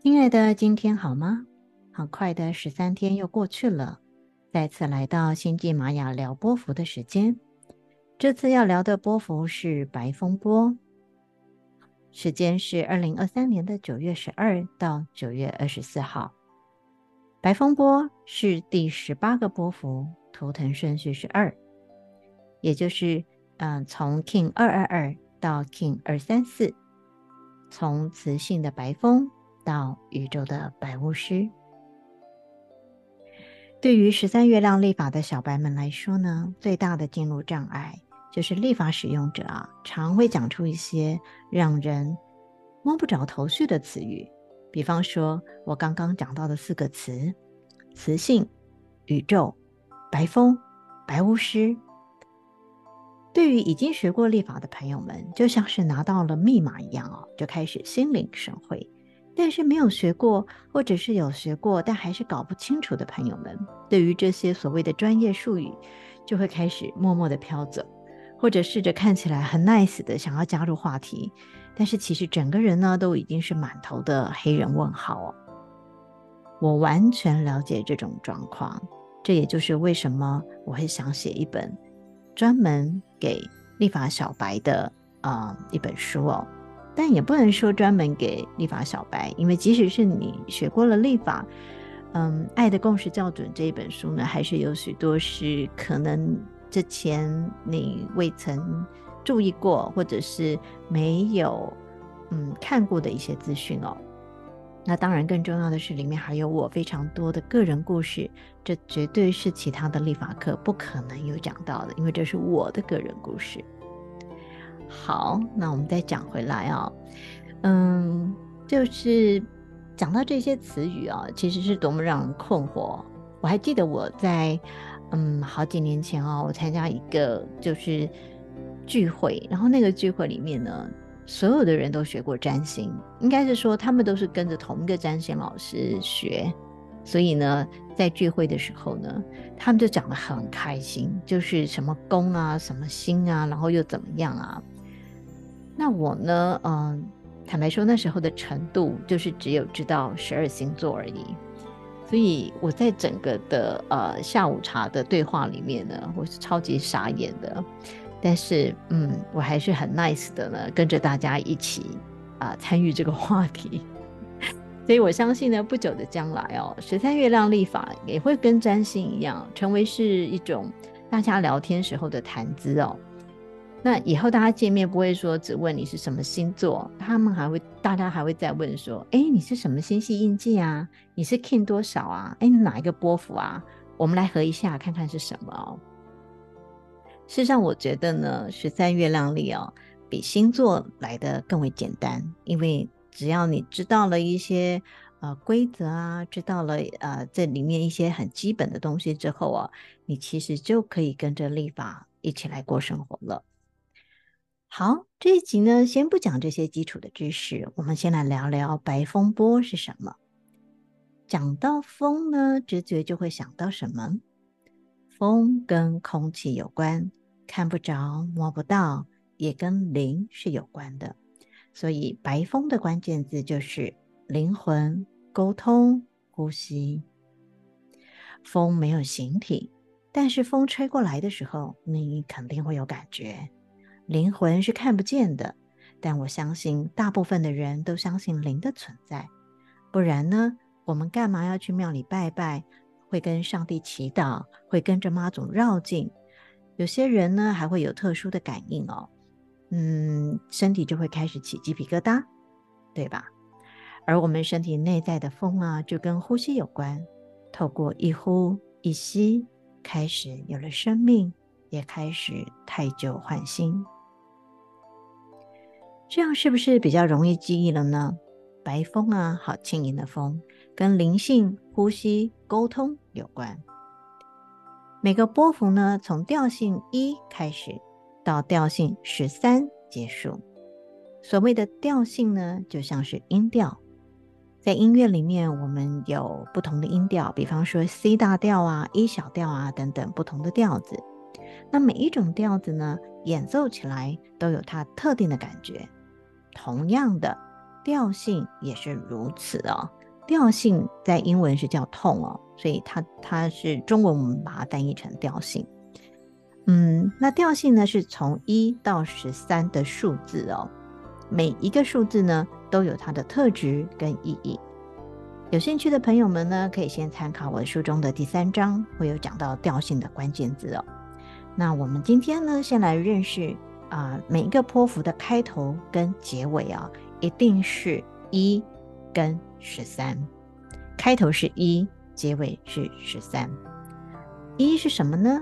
亲爱的，今天好吗？很快的十三天又过去了，再次来到星际玛雅聊波幅的时间。这次要聊的波幅是白风波，时间是二零二三年的九月十二到九月二十四号。白风波是第十八个波幅，图腾顺序是二，也就是嗯、从 King 二二二到 King 二三四，从雌性的白风到宇宙的白巫师。对于十三月亮历法的小白们来说呢，最大的进入障碍。就是历法使用者啊，常会讲出一些让人摸不着头绪的词语，比方说我刚刚讲到的四个词：磁性、宇宙、白风、白巫师。对于已经学过历法的朋友们，就像是拿到了密码一样哦，就开始心领神会。但是没有学过，或者是有学过但还是搞不清楚的朋友们，对于这些所谓的专业术语，就会开始默默的飘走。或者试着看起来很 nice 的想要加入话题，但是其实整个人呢都已经是满头的黑人问号哦。我完全了解这种状况，这也就是为什么我会想写一本专门给立法小白的啊、呃、一本书哦。但也不能说专门给立法小白，因为即使是你学过了立法，嗯，《爱的共识校准》这一本书呢，还是有许多是可能。之前你未曾注意过，或者是没有嗯看过的一些资讯哦。那当然，更重要的是里面还有我非常多的个人故事，这绝对是其他的立法课不可能有讲到的，因为这是我的个人故事。好，那我们再讲回来啊、嗯，就是讲到这些词语啊，其实是多么让人困惑。我还记得我在。嗯，好几年前哦，我参加一个就是聚会，然后那个聚会里面呢，所有的人都学过占星，应该是说他们都是跟着同一个占星老师学，所以呢，在聚会的时候呢，他们就讲得很开心，就是什么宫啊，什么星啊，然后又怎么样啊。那我呢，嗯，坦白说那时候的程度就是只有知道十二星座而已。所以我在整个的呃下午茶的对话里面呢，我是超级傻眼的，但是嗯，我还是很 nice 的呢，跟着大家一起啊、参与这个话题。所以我相信呢，不久的将来哦，十三月亮历法也会跟占星一样，成为是一种大家聊天时候的谈资哦。那以后大家见面不会说只问你是什么星座，他们还会，大家还会再问说，哎，你是什么星系印记啊？你是 King 多少啊？哎，哪一个波幅啊？我们来合一下，看看是什么哦。事实上，我觉得呢，十三月亮历哦，比星座来的更为简单，因为只要你知道了一些呃规则啊，知道了呃这里面一些很基本的东西之后啊，你其实就可以跟着历法一起来过生活了。好，这一集呢，先不讲这些基础的知识，我们先来聊聊白风波是什么。讲到风呢，直觉就会想到什么？风跟空气有关，看不着、摸不到，也跟灵是有关的。所以白风的关键字就是灵魂、沟通、呼吸。风没有形体，但是风吹过来的时候，你肯定会有感觉。灵魂是看不见的，但我相信大部分的人都相信灵的存在。不然呢，我们干嘛要去庙里拜拜？会跟上帝祈祷，会跟着妈祖绕境。有些人呢，还会有特殊的感应哦，嗯，身体就会开始起鸡皮疙瘩，对吧？而我们身体内在的风啊，就跟呼吸有关，透过一呼一吸，开始有了生命，也开始汰旧换新。这样是不是比较容易记忆了呢？白风啊，好轻盈的风，跟灵性、呼吸、沟通有关。每个波幅呢，从调性一开始到调性十三结束。所谓的调性呢，就像是音调，在音乐里面，我们有不同的音调，比方说 C 大调啊、E 小调啊等等不同的调子。那每一种调子呢，演奏起来都有它特定的感觉。同样的调性也是如此哦。调性在英文是叫痛哦，所以它它是中文我们把它翻译成调性。嗯，那调性呢是从一到十三的数字哦，每一个数字呢都有它的特质跟意义。有兴趣的朋友们呢，可以先参考我书中的第三章，会有讲到调性的关键字哦。那我们今天呢，先来认识啊、每一个波符的开头跟结尾啊，一定是一跟十三，开头是一，结尾是十三。一是什么呢？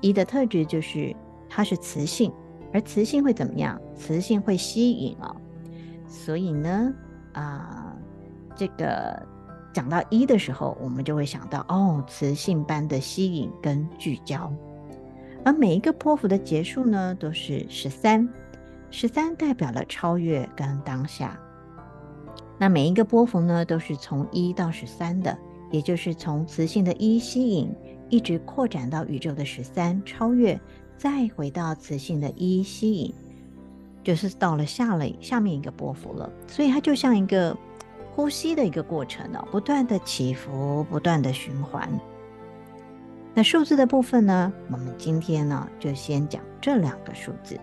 一的特质就是它是磁性，而磁性会怎么样？磁性会吸引哦。所以呢，啊、这个。讲到一的时候，我们就会想到哦，磁性般的吸引跟聚焦。而每一个波幅的结束呢，都是十三，十三代表了超越跟当下。那每一个波幅呢，都是从一到十三的，也就是从磁性的一吸引，一直扩展到宇宙的十三超越，再回到磁性的一吸引，就是到了下了下面一个波幅了。所以它就像一个。呼吸的一个过程哦，不断的起伏，不断的循环。那数字的部分呢，我们今天呢就先讲这两个数字。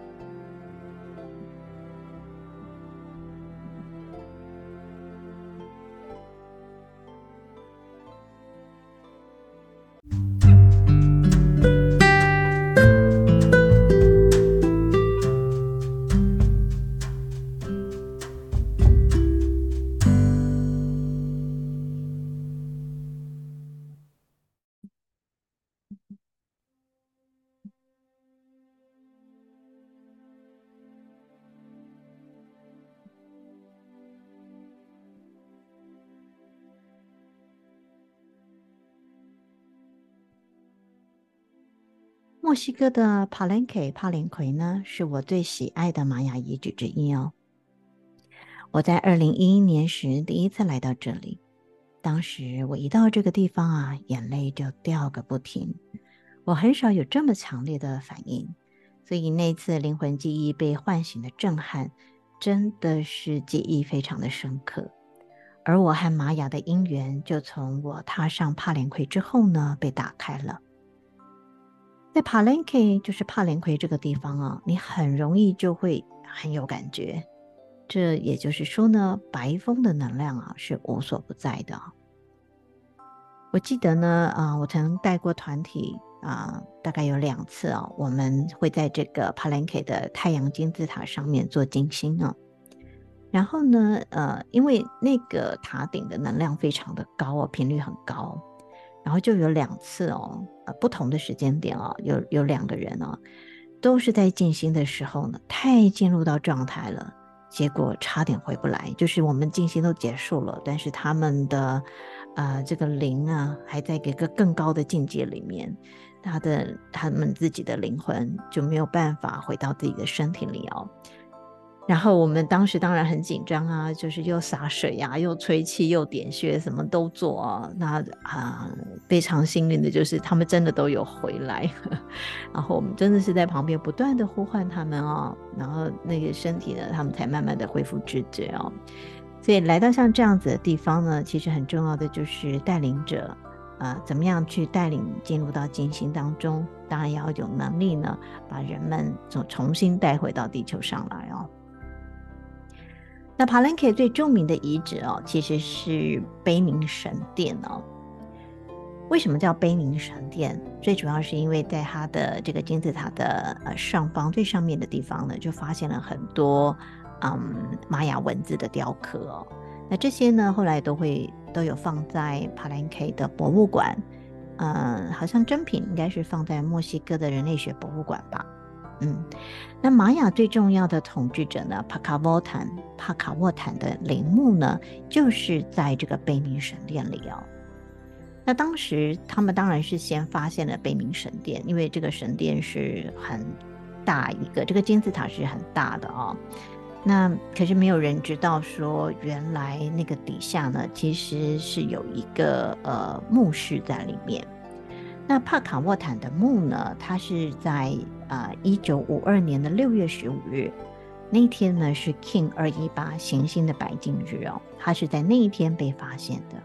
墨西哥的帕兰凯帕林奎呢，是我最喜爱的玛雅遗址之一哦。我在二零一一年时第一次来到这里，当时我一到这个地方啊，眼泪就掉个不停。我很少有这么强烈的反应，所以那次灵魂记忆被唤醒的震撼，真的是记忆非常的深刻。而我和玛雅的姻缘，就从我踏上帕连奎之后呢，被打开了。在帕兰克，就是帕连奎这个地方啊，你很容易就会很有感觉。这也就是说呢，白风的能量啊是无所不在的。我记得呢，啊，我曾带过团体啊，大概有两次啊，我们会在这个帕兰克的太阳金字塔上面做金星啊。然后呢，呃，因为那个塔顶的能量非常的高啊，频率很高。然后就有两次哦，呃，不同的时间点哦，有有两个人哦，都是在静心的时候呢，太进入到状态了，结果差点回不来。就是我们静心都结束了，但是他们的，呃，这个灵啊，还在一个更高的境界里面，他的他们自己的灵魂就没有办法回到自己的身体里哦。然后我们当时当然很紧张啊，就是又洒水呀、啊，又吹气，又点穴，什么都做啊。那啊，非常幸运的就是他们真的都有回来，然后我们真的是在旁边不断的呼唤他们哦，然后那个身体呢，他们才慢慢的恢复知觉哦。所以来到像这样子的地方呢，其实很重要的就是带领者啊，怎么样去带领进入到进行当中，当然要有能力呢，把人们重重新带回到地球上来哦。那帕兰克最著名的遗址哦，其实是悲鸣神殿哦。为什么叫悲鸣神殿？最主要是因为在它的这个金字塔的呃上方最上面的地方呢，就发现了很多嗯玛雅文字的雕刻哦。那这些呢，后来都会都有放在帕兰克的博物馆，嗯，好像真品应该是放在墨西哥的人类学博物馆吧。嗯，那玛雅最重要的统治者呢，帕卡沃坦，帕卡沃坦的陵墓呢，就是在这个悲鸣神殿里哦。那当时他们当然是先发现了悲鸣神殿，因为这个神殿是很大一个，这个金字塔是很大的哦。那可是没有人知道说，原来那个底下呢，其实是有一个呃墓室在里面。那帕卡沃坦的墓呢，它是在。啊，一九五二年的六月十五日，那一天呢是 King 二一八行星的白金日哦，它是在那一天被发现的。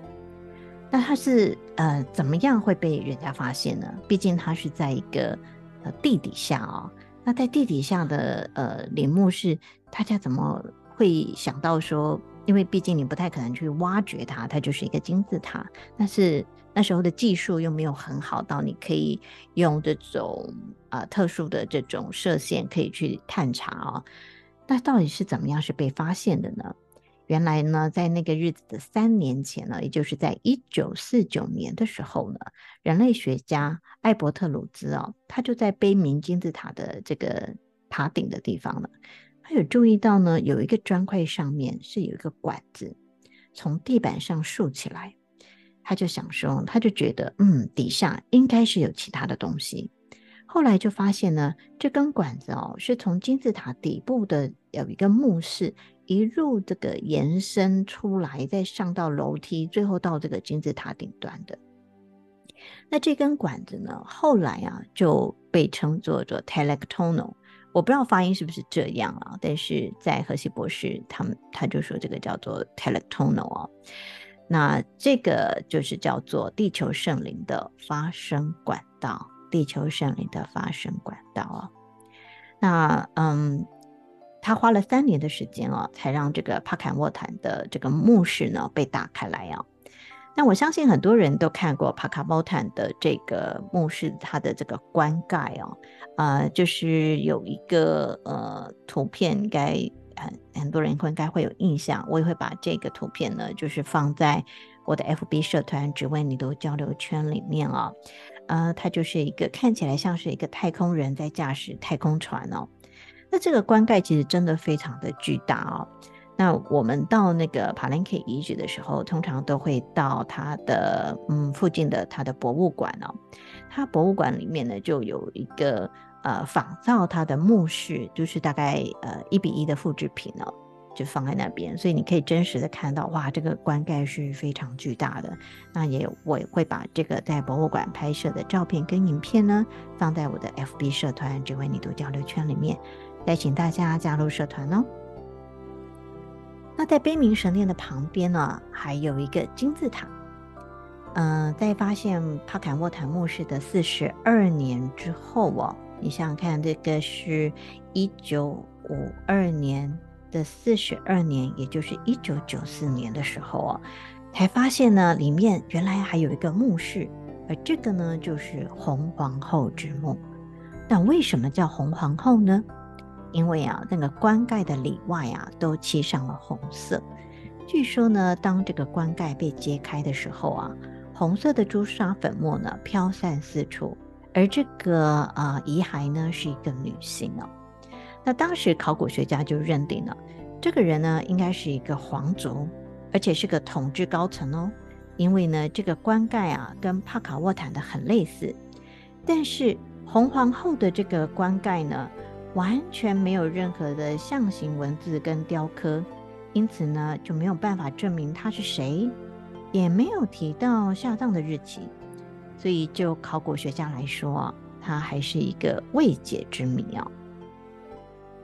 那它是呃怎么样会被人家发现呢？毕竟它是在一个呃地底下哦。那在地底下的呃陵墓是大家怎么会想到说？因为毕竟你不太可能去挖掘它，它就是一个金字塔。但是那时候的技术又没有很好到你可以用这种啊、特殊的这种射线可以去探查哦。那到底是怎么样是被发现的呢？原来呢，在那个日子的三年前呢，也就是在一九四九年的时候呢，人类学家艾伯特鲁兹哦，他就在碑铭金字塔的这个塔顶的地方呢。他有注意到呢，有一个砖块上面是有一个管子从地板上竖起来，他就想说，他就觉得，嗯，底下应该是有其他的东西。后来就发现呢，这根管子哦，是从金字塔底部的有一个墓室一路这个延伸出来，再上到楼梯，最后到这个金字塔顶端的。那这根管子呢，后来啊就被称作做 Telectonal。我不知道发音是不是这样啊，但是在荷西博士他们他就说这个叫做 telectonal 哦，那这个就是叫做地球圣灵的发声管道，地球圣灵的发声管道哦。那嗯，他花了三年的时间哦，才让这个帕坎沃坦的这个墓室呢被打开来啊。那我相信很多人都看过帕卡莫坦的这个墓室，它的这个棺盖哦，呃，就是有一个呃图片，应该很很多人应该会有印象。我也会把这个图片呢，就是放在我的 FB 社团“只为你读交流圈”里面哦。呃，它就是一个看起来像是一个太空人在驾驶太空船哦。那这个棺盖其实真的非常的巨大哦。那我们到那个帕兰克遗址的时候，通常都会到它的嗯附近的它的博物馆哦。它博物馆里面呢，就有一个呃仿造它的墓室，就是大概呃一比一的复制品哦，就放在那边，所以你可以真实的看到，哇，这个棺盖是非常巨大的。那也我也会把这个在博物馆拍摄的照片跟影片呢，放在我的 FB 社团“只为你读交流圈”里面，再请大家加入社团哦。那在悲鸣神殿的旁边呢，还有一个金字塔。嗯、在发现帕坎沃坦墓室的四十二年之后哦，你想想看，这个是一九五二年的四十二年，也就是一九九四年的时候啊，才发现呢，里面原来还有一个墓室，而这个呢，就是红皇后之墓。那为什么叫红皇后呢？因为啊，那个棺盖的里外啊都漆上了红色。据说呢，当这个棺盖被揭开的时候啊，红色的朱砂粉末呢飘散四处，而这个啊遗骸呢是一个女性哦。那当时考古学家就认定了，这个人呢应该是一个皇族，而且是个统治高层哦。因为呢，这个棺盖啊跟帕卡沃坦的很类似，但是红皇后的这个棺盖呢，完全没有任何的象形文字跟雕刻，因此呢就没有办法证明他是谁，也没有提到下葬的日期，所以就考古学家来说，它还是一个未解之谜哦。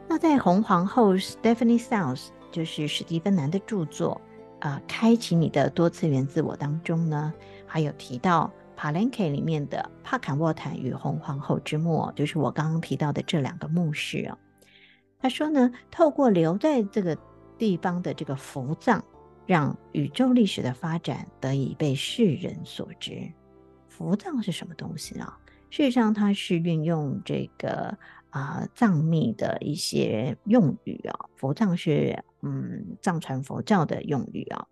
那在红皇后 Stephanie South 就是史蒂芬南的著作啊，开启你的多次元自我当中呢，还有提到。帕兰克里面的帕坎沃坦与红皇后之墓，就是我刚刚提到的这两个墓室哦。他说呢，透过留在这个地方的这个伏葬，让宇宙历史的发展得以被世人所知。佛藏是什么东西啊？事实上，它是运用这个啊、藏密的一些用语啊。佛藏是嗯藏传佛教的用语啊。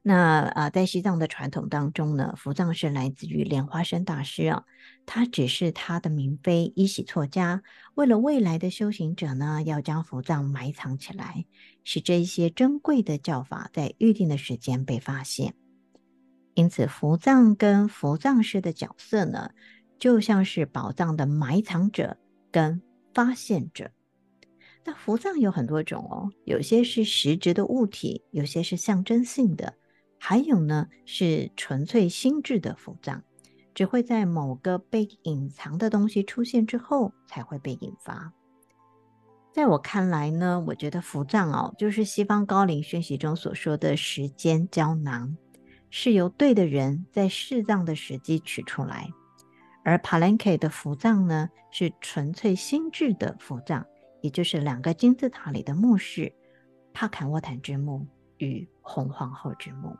那啊，在西藏的传统当中呢，伏葬是来自于莲花生大师啊，他只是他的明妃依喜错家，为了未来的修行者呢，要将伏葬埋藏起来，使这一些珍贵的教法在预定的时间被发现。因此，伏葬跟伏葬师的角色呢，就像是宝藏的埋藏者跟发现者。那伏葬有很多种哦，有些是实质的物体，有些是象征性的。还有呢，是纯粹心智的伏葬，只会在某个被隐藏的东西出现之后才会被引发。在我看来呢，我觉得伏藏哦，就是西方高龄讯息中所说的时间胶囊，是由对的人在适当的时机取出来；而 Palenque 的伏藏呢，是纯粹心智的伏藏，也就是两个金字塔里的墓室——帕坎沃坦之墓与红皇后之墓。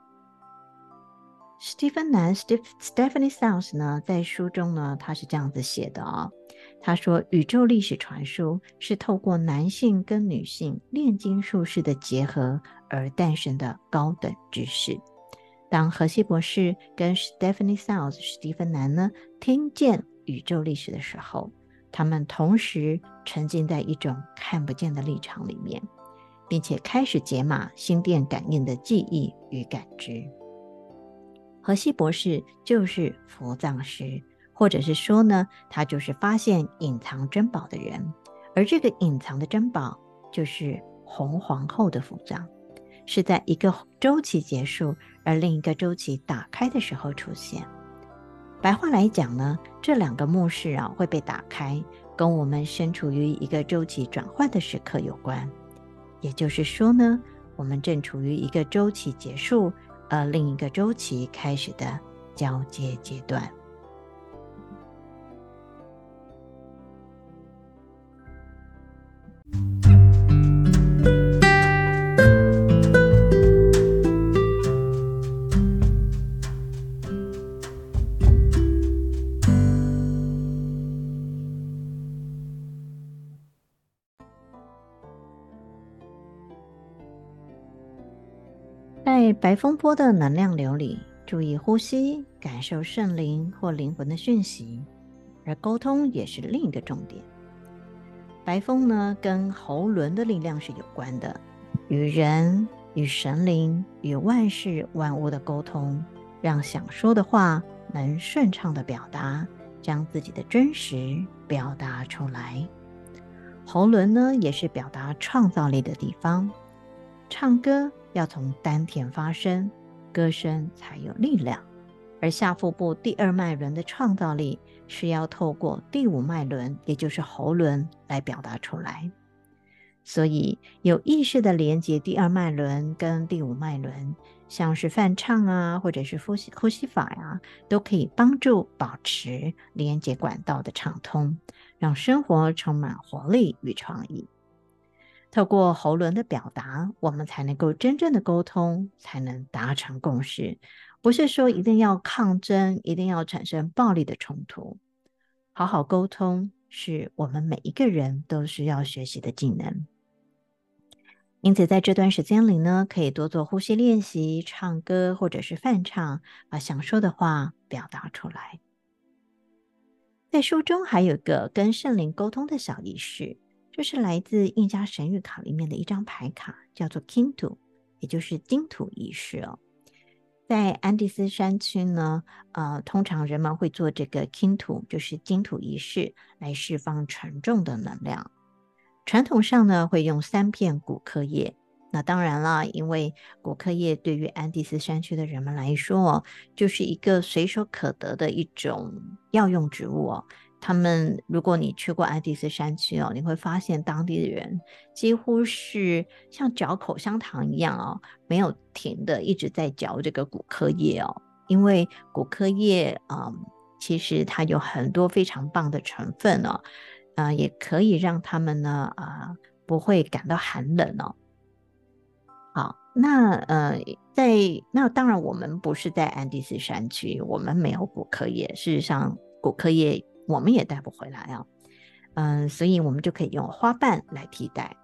史蒂芬南 （Stephanie South） 呢，在书中呢，他是这样子写的啊、他说：“宇宙历史传输是透过男性跟女性炼金术士的结合而诞生的高等知识。当荷西博士跟 Stephanie South 史蒂芬南呢听见宇宙历史的时候，他们同时沉浸在一种看不见的立场里面，并且开始解码心电感应的记忆与感知。荷西博士就是伏藏师。”或者是说呢，他就是发现隐藏珍宝的人，而这个隐藏的珍宝就是红皇后的伏藏，是在一个周期结束而另一个周期打开的时候出现。白话来讲呢，这两个墓室啊会被打开，跟我们身处于一个周期转换的时刻有关。也就是说呢，我们正处于一个周期结束，而另一个周期开始的交接阶段。白风波的能量流里，注意呼吸，感受圣灵或灵魂的讯息，而沟通也是另一个重点。白风呢，跟喉轮的力量是有关的，与人、与神灵、与万事万物的沟通，让想说的话能顺畅的表达，将自己的真实表达出来。喉轮呢，也是表达创造力的地方。唱歌要从丹田发声，歌声才有力量。而下腹部第二脉轮的创造力是要透过第五脉轮，也就是喉轮来表达出来。所以有意识的连接第二脉轮跟第五脉轮，像是泛唱啊，或者是呼吸呼吸法呀、都可以帮助保持连接管道的畅通，让生活充满活力与创意。透过喉轮的表达，我们才能够真正的沟通，才能达成共识。不是说一定要抗争，一定要产生暴力的冲突。好好沟通是我们每一个人都需要学习的技能。因此，在这段时间里呢，可以多做呼吸练习、唱歌或者是泛唱，把想说的话表达出来。在书中还有个跟圣灵沟通的小仪式，这是来自印加神谕卡里面的一张牌卡，叫做 Kintu，也就是金土仪式哦。在安第斯山区呢，呃，通常人们会做这个 Kintu，就是金土仪式，来释放沉重的能量。传统上呢，会用三片古柯叶。那当然了，因为古柯叶对于安第斯山区的人们来说，就是一个随手可得的一种药用植物哦。他们，如果你去过安第斯山区哦，你会发现当地的人几乎是像嚼口香糖一样哦，没有停的一直在嚼这个骨科液哦。因为骨科液啊、嗯，其实它有很多非常棒的成分哦，啊、也可以让他们呢啊、不会感到寒冷哦。好，那呃，在那当然我们不是在安第斯山区，我们没有骨科液。事实上，骨科液。我们也带不回来啊，嗯，所以我们就可以用花瓣来替代。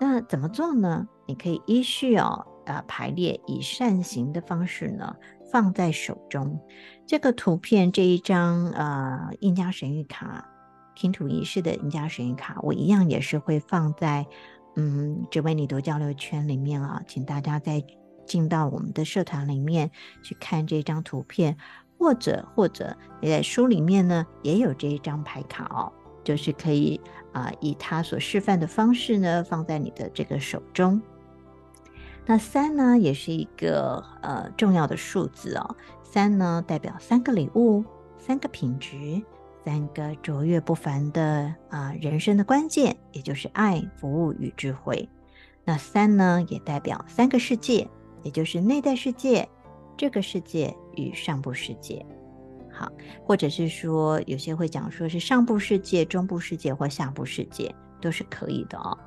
那怎么做呢？你可以依序哦，呃，排列以扇形的方式呢，放在手中。这个图片这一张呃印加神谕卡拼图仪式的印加神谕卡，我一样也是会放在嗯这位你读交流圈里面啊，请大家再进到我们的社团里面去看这张图片。或者或者你在书里面呢也有这一张牌卡哦，就是可以啊、以他所示范的方式呢放在你的这个手中。那三呢也是一个呃重要的数字哦，三呢代表三个礼物、三个品质、三个卓越不凡的啊、人生的关键，也就是爱、服务与智慧。那三呢，也代表三个世界，也就是内在世界、这个世界与上部世界。好，或者是说，有些会讲说是上部世界、中部世界或下部世界，都是可以的哦。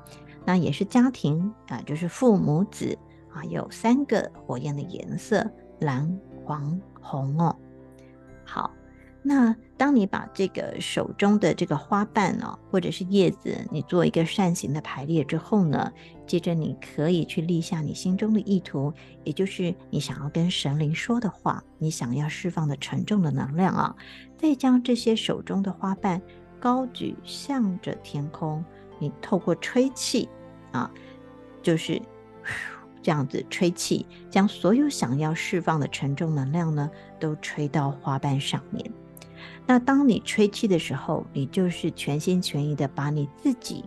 那也是家庭啊，就是父母子啊，有三个火焰的颜色：蓝、黄、红哦。那当你把这个手中的这个花瓣哦，或者是叶子，你做一个扇形的排列之后呢，接着你可以去立下你心中的意图，也就是你想要跟神灵说的话，你想要释放的沉重的能量啊，再将这些手中的花瓣高举向着天空，你透过吹气啊，就是这样子吹气，将所有想要释放的沉重能量呢，都吹到花瓣上面。那当你吹气的时候，你就是全心全意的把你自己，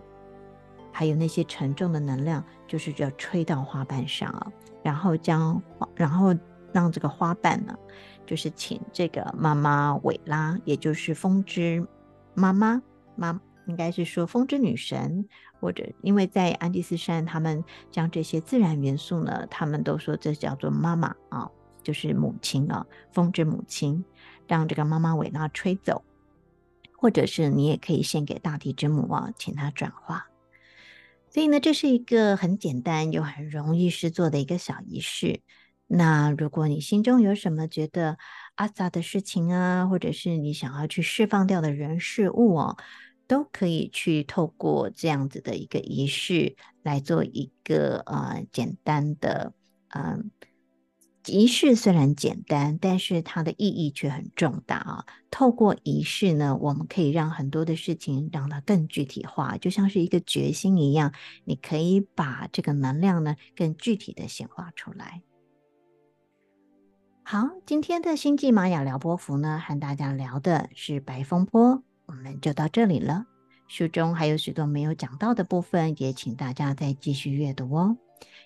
还有那些沉重的能量，就是要吹到花瓣上啊，然后将，然后让这个花瓣呢，就是请这个妈妈维拉，也就是风之妈妈，妈应该是说风之女神，或者因为在安第斯山，他们将这些自然元素呢，他们都说这叫做妈妈啊，就是母亲啊，风之母亲。让这个妈妈韦拉吹走，或者是你也可以献给大地之母啊，请她转化。所以呢，这是一个很简单又很容易实做的一个小仪式。那如果你心中有什么觉得阿萨的事情啊，或者是你想要去释放掉的人事物哦，都可以去透过这样子的一个仪式来做一个呃简单的嗯。仪式虽然简单，但是它的意义却很重大啊！透过仪式呢，我们可以让很多的事情让它更具体化，就像是一个决心一样，你可以把这个能量呢更具体的显化出来。好，今天的星际玛雅聊波符呢，和大家聊的是白风波，我们就到这里了。书中还有许多没有讲到的部分，也请大家再继续阅读哦。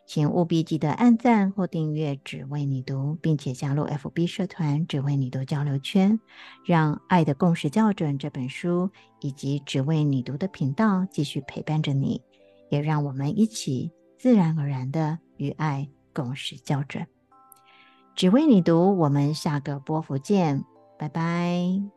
请务必记得按赞或订阅“只为你读”，并且加入 FB 社团“只为你读交流圈”，让《爱的共识校准》这本书以及“只为你读”的频道继续陪伴着你，也让我们一起自然而然的与爱共识校准。只为你读，我们下个波符见，拜拜。